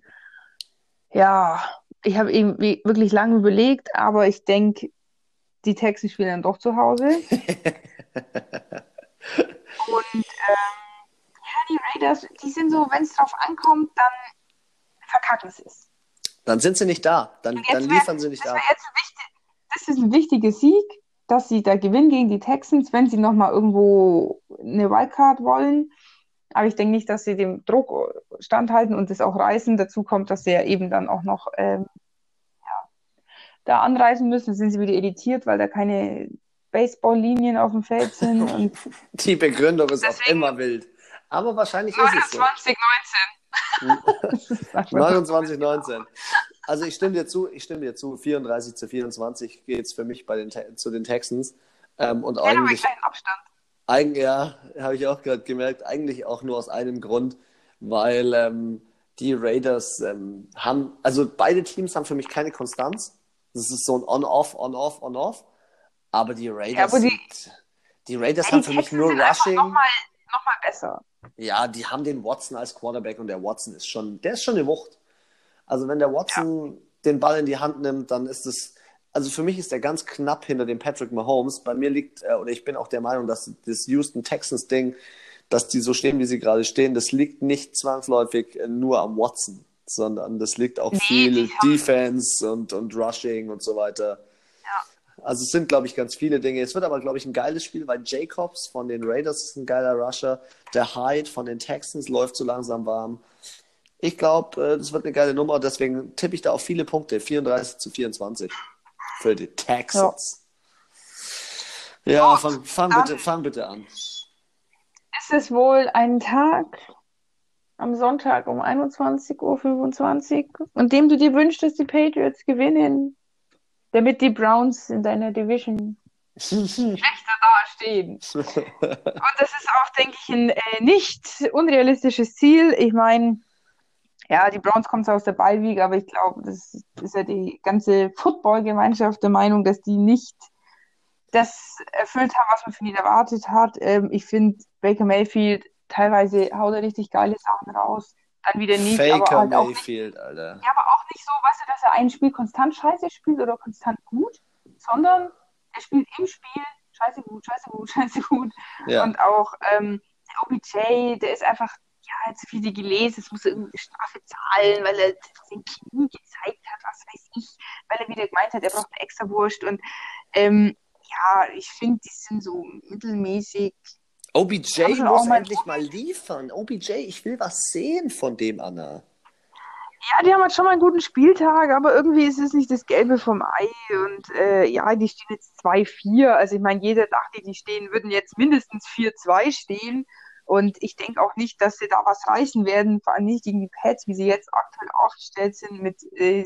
ja, ich habe eben wirklich lange überlegt, aber ich denke, die Texans spielen dann doch zu Hause. Und ähm, ja, die Raiders, die sind so, wenn es drauf ankommt, dann verkacken sie es.
Dann sind sie nicht da. Dann, dann liefern wär, sie nicht
das ab. Wichtig, das ist ein wichtiger Sieg, dass sie da gewinnen gegen die Texans, wenn sie nochmal irgendwo eine Wildcard wollen. Aber ich denke nicht, dass sie dem Druck standhalten und das auch reißen. Dazu kommt, dass sie ja eben dann auch noch ähm, ja, da anreisen müssen. Sind sie wieder irritiert, weil da keine Baseballlinien auf dem Feld sind. Und
Die Begründung ist auch immer wild. Aber wahrscheinlich ist es so.
2019.
29, 19. Also ich stimme dir zu, ich stimme dir zu, 34 zu 24 geht es für mich bei den, zu den Texans. Ähm, und ja, eigentlich,
Abstand.
Eigentlich, ja, habe ich auch gerade gemerkt, eigentlich auch nur aus einem Grund, weil ähm, die Raiders ähm, haben, also beide Teams haben für mich keine Konstanz. Das ist so ein On-Off, On-Off, On-Off. Aber die Raiders, ja, aber die, sind, die Raiders ja, die haben für mich nur Rushing.
Nochmal noch mal besser.
Ja, die haben den Watson als Quarterback und der Watson ist schon, der ist schon eine Wucht. Also wenn der Watson ja. den Ball in die Hand nimmt, dann ist es, also für mich ist er ganz knapp hinter dem Patrick Mahomes. Bei mir liegt, äh, oder ich bin auch der Meinung, dass das Houston Texans Ding, dass die so stehen, wie sie gerade stehen, das liegt nicht zwangsläufig nur am Watson, sondern das liegt auch nee, viel Defense und, und Rushing und so weiter.
Ja.
Also es sind, glaube ich, ganz viele Dinge. Es wird aber, glaube ich, ein geiles Spiel, weil Jacobs von den Raiders ist ein geiler Rusher. Der Hyde von den Texans läuft so langsam warm. Ich glaube, äh, das wird eine geile Nummer, deswegen tippe ich da auf viele Punkte. 34 zu 24 für die Texans. Ja, ja fang, fang, bitte, fang bitte an.
Ist es wohl ein Tag am Sonntag um 21.25 Uhr, an dem du dir wünschst, dass die Patriots gewinnen, damit die Browns in deiner Division schlechter dastehen. Und das ist auch, denke ich, ein äh, nicht unrealistisches Ziel. Ich meine, ja, die Browns kommen zwar aus der Ballweek, aber ich glaube, das ist ja die ganze Football-Gemeinschaft der Meinung, dass die nicht das erfüllt haben, was man von ihnen erwartet hat. Ähm, ich finde, Baker Mayfield teilweise haut er richtig geile Sachen raus, dann wieder nicht.
Faker
aber halt
Mayfield,
nicht,
Alter.
Ja, aber auch nicht so, weißt du, dass er ein Spiel konstant scheiße spielt oder konstant gut, sondern er spielt im Spiel scheiße gut, scheiße gut, scheiße gut. Ja. Und auch ähm, der OBJ, der ist einfach ja, hat so viele gelesen, es muss irgendwie Strafe zahlen, weil er sein Knie gezeigt hat, was weiß ich, weil er wieder gemeint hat, er braucht eine extra Wurst und ähm, ja, ich finde, die sind so mittelmäßig.
OBJ muss mal endlich mal liefern. OBJ, ich will was sehen von dem, Anna.
Ja, die haben halt schon mal einen guten Spieltag, aber irgendwie ist es nicht das Gelbe vom Ei. Und äh, ja, die stehen jetzt 2-4. Also ich meine, jeder dachte, die stehen, würden jetzt mindestens 4-2 stehen. Und ich denke auch nicht, dass sie da was reißen werden, vor allem nicht gegen die Pets, wie sie jetzt aktuell aufgestellt sind mit äh,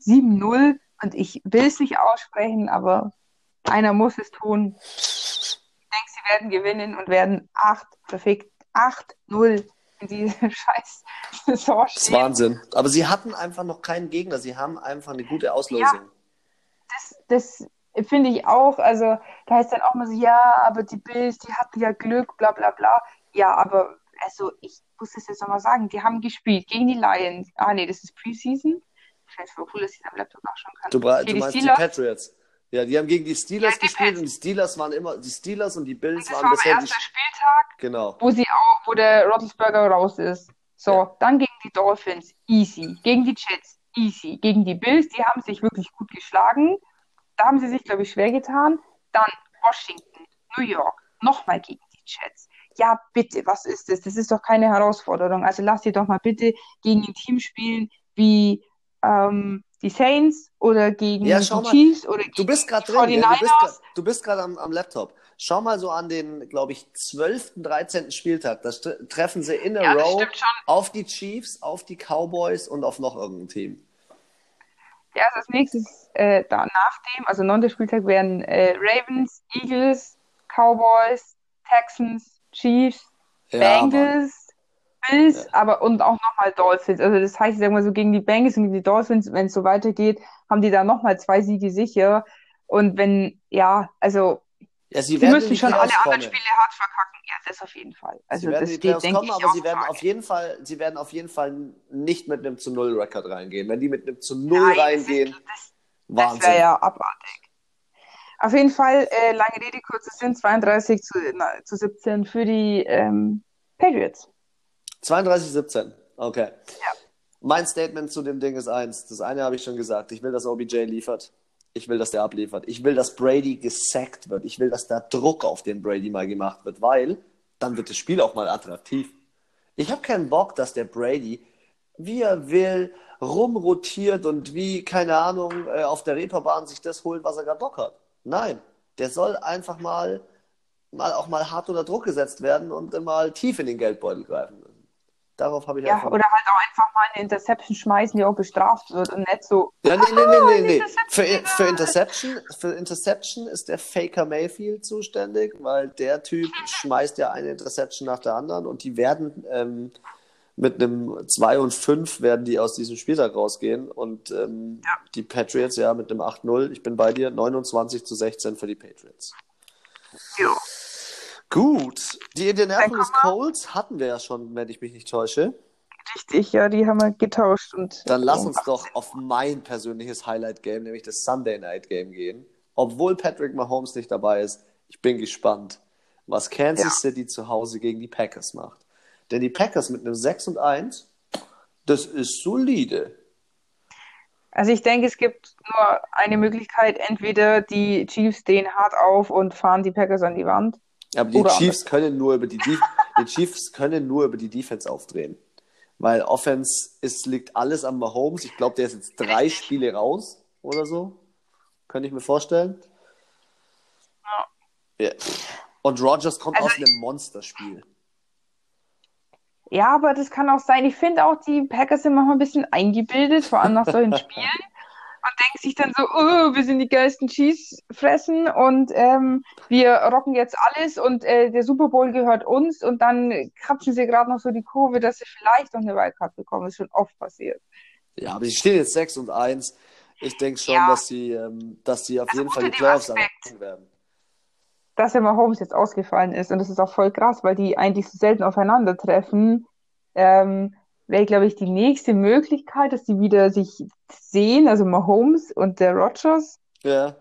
7-0. Und ich will es nicht aussprechen, aber einer muss es tun. Ich denke, sie werden gewinnen und werden 8, perfekt 8-0 in diese scheiß Saison
stehen. Das ist Wahnsinn. Aber sie hatten einfach noch keinen Gegner. Sie haben einfach eine gute Auslosung. Ja,
das, das finde ich auch. Also da heißt dann auch mal so, ja, aber die Bills, die hatten ja Glück, bla bla bla. Ja, aber also ich muss es jetzt nochmal sagen, die haben gespielt gegen die Lions. Ah nee, das ist Preseason. Ich finde es voll cool, dass ich es am Laptop nachschauen kann.
Du, du die meinst Steelers. die Patriots. Ja, die haben gegen die Steelers ja, die gespielt Pets. und die Steelers waren immer, die Steelers und die Bills und waren
war bisher der erste Spieltag,
genau.
wo sie auch, wo der Roethlisberger raus ist. So, ja. dann gegen die Dolphins, easy. Gegen die Jets, easy. Gegen die Bills, die haben sich wirklich gut geschlagen. Da haben sie sich, glaube ich, schwer getan. Dann Washington, New York, nochmal gegen die Jets ja, bitte, was ist das? Das ist doch keine Herausforderung. Also lass dir doch mal bitte gegen ein Team spielen wie ähm, die Saints oder gegen
ja,
die Chiefs oder
du bist gerade drin, ja, du bist gerade am, am Laptop. Schau mal so an den, glaube ich, 12., 13. Spieltag. Da treffen sie in a ja, row auf die Chiefs, auf die Cowboys und auf noch irgendein Team.
Ja, also als nächstes äh, da, nach dem, also neunter Spieltag werden äh, Ravens, Eagles, Cowboys, Texans, Chiefs, ja, Bengals, Bills, ja. aber und auch nochmal Dolphins. Also das heißt, ich sag mal so, gegen die Bengals und die Dolphins, wenn es so weitergeht, haben die da nochmal zwei Siege sicher. Und wenn, ja, also
Ja, sie
Sie müssen schon alle anderen. Spiele hart verkacken. Ja, das auf jeden Fall. Also
sie werden
das
die
steht, denke
kommen,
ich,
aber sie werden
Frage.
auf jeden Fall, sie werden auf jeden Fall nicht mit einem zu Null Rekord reingehen. Wenn die mit einem zu Null
Nein, das
reingehen,
ist- Das, das
Wahnsinn.
wäre ja abartig. Auf jeden Fall, äh, lange Rede, kurzer Sinn, 32 zu, na, zu 17 für die ähm, Patriots.
32-17. Okay. Mein Statement zu dem Ding ist eins. Das eine habe ich schon gesagt. Ich will, dass OBJ liefert. Ich will, dass der abliefert. Ich will, dass Brady gesackt wird. Ich will, dass da Druck auf den Brady mal gemacht wird, weil dann wird das Spiel auch mal attraktiv. Ich habe keinen Bock, dass der Brady, wie er will, rumrotiert und wie, keine Ahnung, äh, auf der Reeperbahn sich das holt, was er gerade Bock hat. Nein, der soll einfach mal, mal auch mal hart unter Druck gesetzt werden und mal tief in den Geldbeutel greifen. Darauf habe ich
Ja,
einfach
oder halt auch einfach mal eine Interception schmeißen, die auch bestraft wird und nicht so,
Ja, nee, nee, nee, nee, nee.
Interception
Für, für, Interception, für Interception ist der Faker Mayfield zuständig, weil der Typ schmeißt ja eine Interception nach der anderen und die werden ähm, mit einem 2 und 5 werden die aus diesem Spieltag rausgehen und ähm, die Patriots ja mit einem 8-0, ich bin bei dir, 29 zu 16 für die Patriots.
jo.
Gut, die Indianapolis Colts hatten wir ja schon, wenn ich mich nicht täusche.
richtig, ja, die haben wir getauscht und
Dann lass uns doch auf mein persönliches Highlight-Game, nämlich das Sunday Night Game gehen. Obwohl Patrick Mahomes nicht dabei ist, ich bin gespannt, was Kansas
Ja.
City zu Hause gegen die Packers macht. Denn die Packers mit einem 6 und 1, das ist solide.
Also ich denke, es gibt nur eine Möglichkeit, entweder die Chiefs stehen hart auf und fahren die Packers an die Wand.
Aber die Chiefs können nur über die, Def die Chiefs können nur über die Defense aufdrehen. Weil Offense ist, liegt alles an Mahomes. Ich glaube, der ist jetzt drei Spiele raus oder so. Könnte ich mir vorstellen. Ja. Und Rogers kommt
Also
aus einem Monsterspiel.
Ja, aber das kann auch sein. Ich finde auch, die Packers sind manchmal ein bisschen eingebildet, vor allem nach solchen Spielen. Und denken sich dann so, oh, wir sind die geilsten Cheese fressen und ähm, wir rocken jetzt alles und äh, der Super Bowl gehört uns und dann krapschen sie gerade noch so die Kurve, dass sie vielleicht noch eine Wildcard bekommen. Das ist schon oft passiert.
Ja, aber sie stehen jetzt 6 und 1. Ich denke schon,
Ja.
dass sie, ähm, dass sie auf
Also
jeden Fall die Playoffs erreichen werden.
Dass ja Mahomes jetzt ausgefallen ist. Und das ist auch voll krass, weil die eigentlich so selten aufeinandertreffen. Ähm, wäre, glaube ich, die nächste Möglichkeit, dass die wieder sich sehen, also Mahomes und der Rodgers
Ja.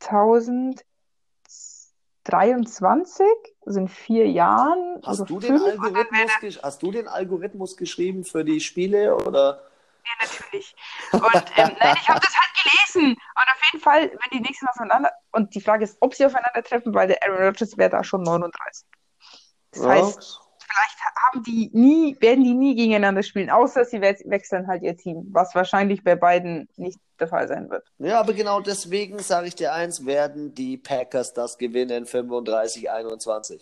2023, also in vier Jahren
Hast
oder
du, den Algorithmus, hast du den Algorithmus geschrieben für die Spiele oder?
Ja, natürlich. Und ähm, nein, ich habe das halt gelesen. Und auf jeden Fall, wenn die nächsten Mal aufeinander. Und die Frage ist, ob sie aufeinandertreffen, weil der Aaron Rodgers wäre da schon 39. Das
Ja.
heißt, vielleicht haben die nie, werden die nie gegeneinander spielen, außer sie we wechseln halt ihr Team, was wahrscheinlich bei beiden nicht der Fall sein wird.
Ja, aber genau deswegen sage ich dir eins, werden die Packers das gewinnen 35-21.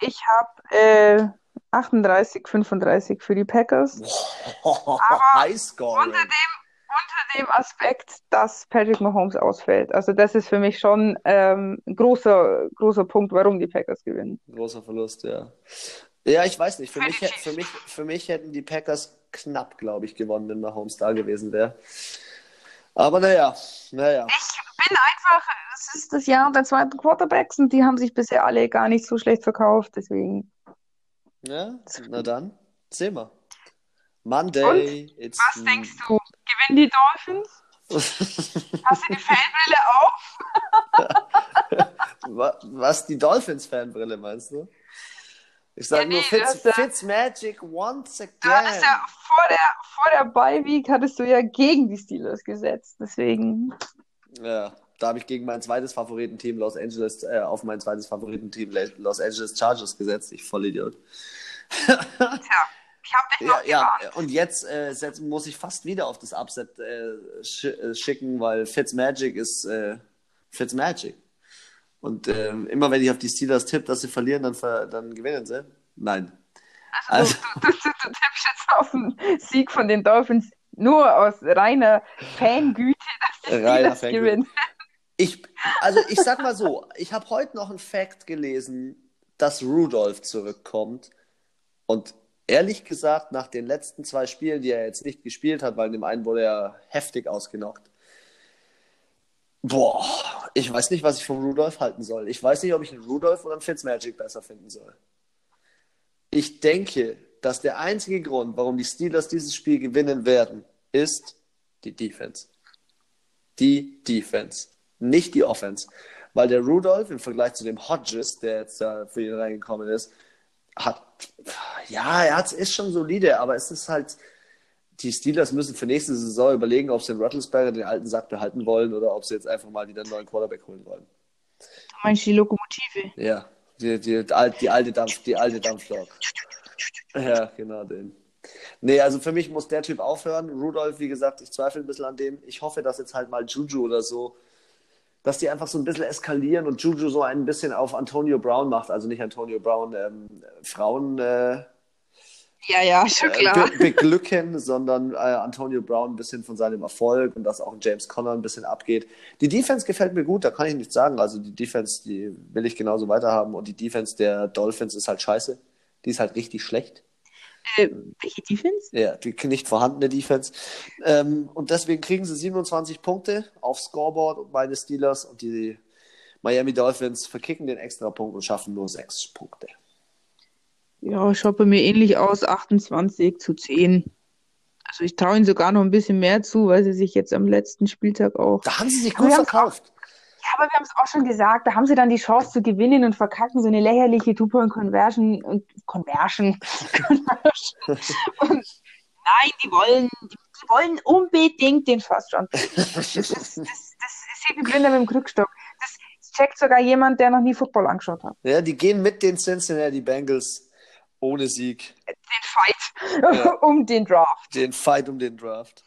Ich habe äh, 38, 35 für die Packers.
High scoring.
Unter dem, unter dem Aspekt, dass Patrick Mahomes ausfällt. Also das ist für mich schon ähm, ein großer, großer Punkt, warum die Packers gewinnen.
Großer Verlust, ja. Ja, ich weiß nicht. Für
Für
mich, für mich, für mich hätten die Packers knapp, glaube ich, gewonnen, wenn Mahomes da gewesen wäre. Aber naja, naja.
Ich bin einfach, es ist das Jahr der zweiten Quarterbacks und die haben sich bisher alle gar nicht so schlecht verkauft, deswegen.
Ja, na dann, sehen wir. Monday, it's
Was denkst du? Gewinnen die Dolphins? Hast du die Fanbrille auf?
Wa- Was, die Dolphins-Fanbrille meinst du? Ich sage
Ja,
nur
nee,
Fitz,
das, äh,
Fitzmagic once
Du hattest
again.
ja vor der, vor der Bye-Week hattest du ja gegen die Steelers gesetzt, deswegen.
Ja, da habe ich gegen mein zweites Favoritenteam Los Angeles, äh, auf mein zweites Favoritenteam Los Angeles Chargers gesetzt. Ich Vollidiot.
Tja, ich hab dich
Ja,
noch
ja,
gewarnt.
und jetzt äh, setz, muss ich fast wieder auf das Upset äh, sch äh, schicken, weil Fitzmagic ist äh, Fitzmagic. Und äh, immer wenn ich auf die Steelers tippe, dass sie verlieren, dann, ver dann gewinnen sie. Nein.
Also, du, du, du, du tippst jetzt auf einen Sieg von den Dolphins nur aus reiner Fangüte, dass die Steelers gewinnen.
Ich, also ich sag mal so, ich habe heute noch einen Fact gelesen, dass Rudolph zurückkommt. Und ehrlich gesagt, nach den letzten zwei Spielen, die er jetzt nicht gespielt hat, weil in dem einen wurde er heftig ausgenockt. Boah, Ich weiß nicht, was ich von Rudolph halten soll. Ich weiß nicht, ob ich einen Rudolph oder einen Fitzmagic besser finden soll. Ich denke, dass der einzige Grund, warum die Steelers dieses Spiel gewinnen werden, ist die Defense. Die Defense, nicht die Offense. Weil der Rudolph im Vergleich zu dem Hodges, der jetzt da für ihn reingekommen ist, hat, ja, er hat, ist schon solide, aber es ist halt, die Steelers müssen für nächste Saison überlegen, ob sie den Rattlesberger, den alten Sack, behalten wollen oder ob sie jetzt einfach mal wieder einen neuen Quarterback holen wollen.
Du meinst die Lokomotive?
Ja, die, die, die, alte, die alte Dampf, die alte Dampflok. Ja, genau den. Nee, also für mich muss der Typ aufhören. Rudolph, wie gesagt, ich zweifle ein bisschen an dem. Ich hoffe, dass jetzt halt mal Juju oder so, dass die einfach so ein bisschen eskalieren und Juju so ein bisschen auf Antonio Brown macht. Also nicht Antonio Brown, ähm, Frauen. Äh,
ja, ja, schon
äh,
klar.
be beglücken, sondern äh, Antonio Brown ein bisschen von seinem Erfolg und dass auch James Conner ein bisschen abgeht. Die Defense gefällt mir gut, da kann ich nichts sagen. Also die Defense, die will ich genauso weiterhaben und die Defense der Dolphins ist halt scheiße. Die ist halt richtig schlecht.
Äh, welche Defense?
Ja, die nicht vorhandene Defense. Ähm, und deswegen kriegen sie 27 Punkte aufs Scoreboard und meine Steelers und die Miami Dolphins verkicken den extra Punkt und schaffen nur sechs Punkte.
Ja, schaut bei mir ähnlich aus, 28 zu 10. Also ich traue ihnen sogar noch ein bisschen mehr zu, weil sie sich jetzt am letzten Spieltag auch.
Da haben sie sich gut verkauft.
Aber wir haben es auch schon gesagt, da haben sie dann die Chance zu gewinnen und verkacken so eine lächerliche Two-Point-Conversion und Conversion. und nein, die wollen, die wollen unbedingt den First Round. Das, ist, das, das ist wie Blinder mit dem Krückstock. Das checkt sogar jemand, der noch nie Football angeschaut hat.
Ja, die gehen mit den Cincinnati Bengals ohne Sieg.
Den Fight ja. um den Draft.
Den Fight um den Draft.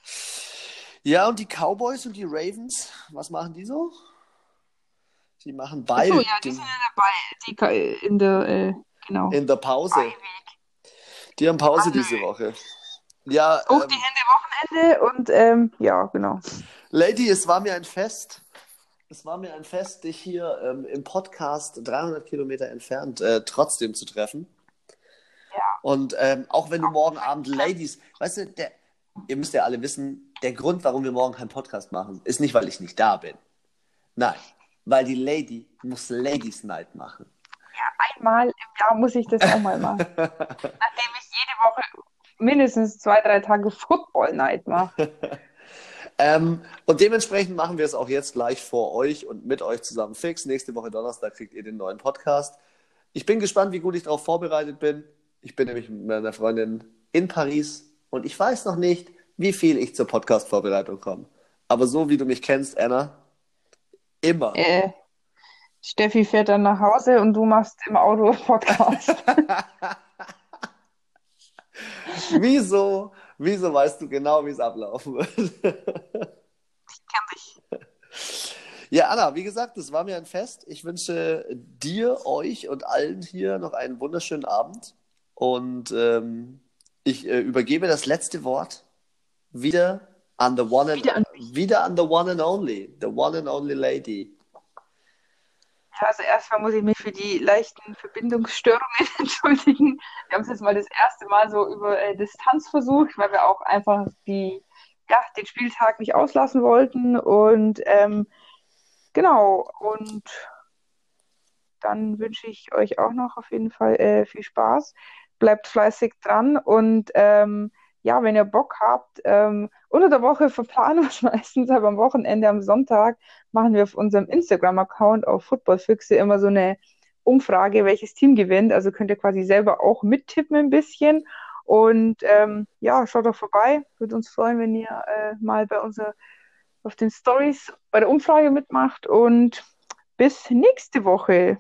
Ja, und die Cowboys und die Ravens, was machen die so? Die machen beide.
Achso, ja, die sind in der, die, in der äh, genau.
In der Pause. Die haben Pause diese Woche. Ja,
Auch ähm, die Hände Wochenende und ähm, ja, genau.
Lady, es war mir ein Fest. Es war mir ein Fest, dich hier ähm, im Podcast 300 Kilometer entfernt äh, trotzdem zu treffen.
Ja.
Und ähm, auch wenn du morgen Abend Ladies, weißt du, der, ihr müsst ja alle wissen, der Grund, warum wir morgen keinen Podcast machen, ist nicht, weil ich nicht da bin. Nein, weil die Lady muss Ladies Night machen.
Ja, einmal im Jahr muss ich das auch mal machen. Nachdem ich jede Woche mindestens zwei, drei Tage Football Night mache.
ähm, und dementsprechend machen wir es auch jetzt gleich vor euch und mit euch zusammen fix. Nächste Woche Donnerstag kriegt ihr den neuen Podcast. Ich bin gespannt, wie gut ich darauf vorbereitet bin. Ich bin nämlich mit meiner Freundin in Paris und ich weiß noch nicht, wie viel ich zur Podcast-Vorbereitung komme. Aber so wie du mich kennst, Anna, Immer.
Äh, Steffi fährt dann nach Hause und du machst im Auto Podcast.
wieso, wieso weißt du genau, wie es ablaufen wird? ich
kenn dich.
Ja, Anna, wie gesagt, es war mir ein Fest. Ich wünsche dir, euch und allen hier noch einen wunderschönen Abend. Und ähm, ich äh, übergebe das letzte Wort wieder an the one and, wieder an, wieder an the one and only, the one and only lady.
Ja, also erstmal muss ich mich für die leichten Verbindungsstörungen entschuldigen. Wir haben es jetzt mal das erste Mal so über äh, Distanz versucht, weil wir auch einfach die, ja, den Spieltag nicht auslassen wollten. Und ähm, genau, und dann wünsche ich euch auch noch auf jeden Fall äh, viel Spaß. Bleibt fleißig dran und ähm, ja, wenn ihr Bock habt, ähm, unter der Woche verplanen wir es meistens, aber am Wochenende, am Sonntag, machen wir auf unserem Instagram-Account auf Footballfüchse immer so eine Umfrage, welches Team gewinnt. Also könnt ihr quasi selber auch mittippen ein bisschen. Und ähm, ja, schaut doch vorbei. Würde uns freuen, wenn ihr äh, mal bei uns auf den Stories bei der Umfrage mitmacht. Und bis nächste Woche.